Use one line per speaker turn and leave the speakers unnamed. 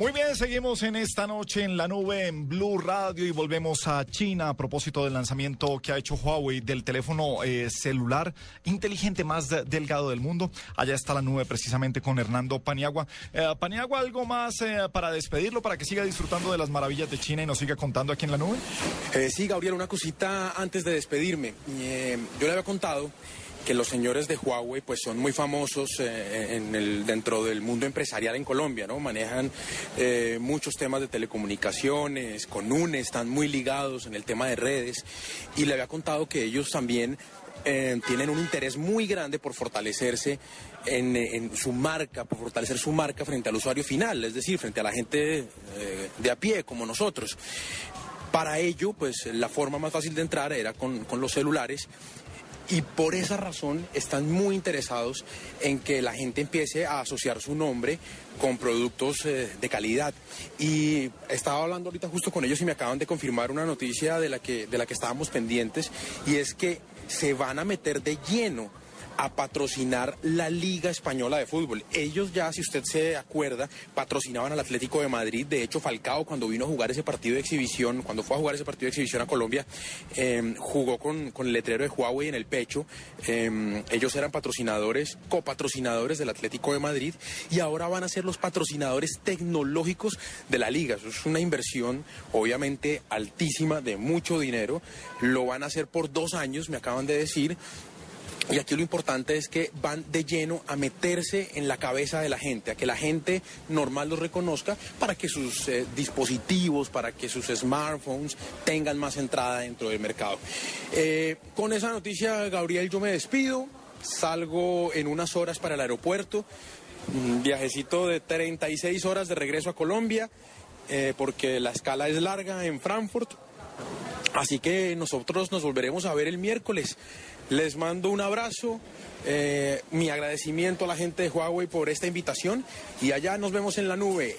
Muy bien, seguimos en esta noche en la nube en Blue Radio y volvemos a China a propósito del lanzamiento que ha hecho Huawei del teléfono eh, celular inteligente más de- delgado del mundo. Allá está la nube precisamente con Hernando Paniagua. Eh, Paniagua, ¿algo más eh, para despedirlo, para que siga disfrutando de las maravillas de China y nos siga contando aquí en la nube?
Eh, sí, Gabriel, una cosita antes de despedirme. Yo le había contado que los señores de Huawei pues son muy famosos eh, en el, dentro del mundo empresarial en Colombia, ¿no? Manejan eh, muchos temas de telecomunicaciones, con UNE, están muy ligados en el tema de redes y le había contado que ellos también eh, tienen un interés muy grande por fortalecerse en, eh, en su marca, por fortalecer su marca frente al usuario final, es decir, frente a la gente eh, de a pie como nosotros. Para ello, pues la forma más fácil de entrar era con, con los celulares y por esa razón están muy interesados en que la gente empiece a asociar su nombre con productos eh, de calidad. Y estaba hablando ahorita justo con ellos y me acaban de confirmar una noticia de la que, de la que estábamos pendientes y es que se van a meter de lleno a patrocinar la Liga Española de Fútbol. Ellos ya, si usted se acuerda, patrocinaban al Atlético de Madrid. De hecho, Falcao, cuando vino a jugar ese partido de exhibición, cuando fue a jugar ese partido de exhibición a Colombia, eh, jugó con, con el letrero de Huawei en el pecho. Eh, ellos eran patrocinadores, copatrocinadores del Atlético de Madrid y ahora van a ser los patrocinadores tecnológicos de la liga. Eso es una inversión, obviamente, altísima, de mucho dinero. Lo van a hacer por dos años, me acaban de decir. Y aquí lo importante es que van de lleno a meterse en la cabeza de la gente, a que la gente normal los reconozca para que sus eh, dispositivos, para que sus smartphones tengan más entrada dentro del mercado. Eh, con esa noticia, Gabriel, yo me despido, salgo en unas horas para el aeropuerto, un viajecito de 36 horas de regreso a Colombia, eh, porque la escala es larga en Frankfurt. Así que nosotros nos volveremos a ver el miércoles. Les mando un abrazo, eh, mi agradecimiento a la gente de Huawei por esta invitación y allá nos vemos en la nube.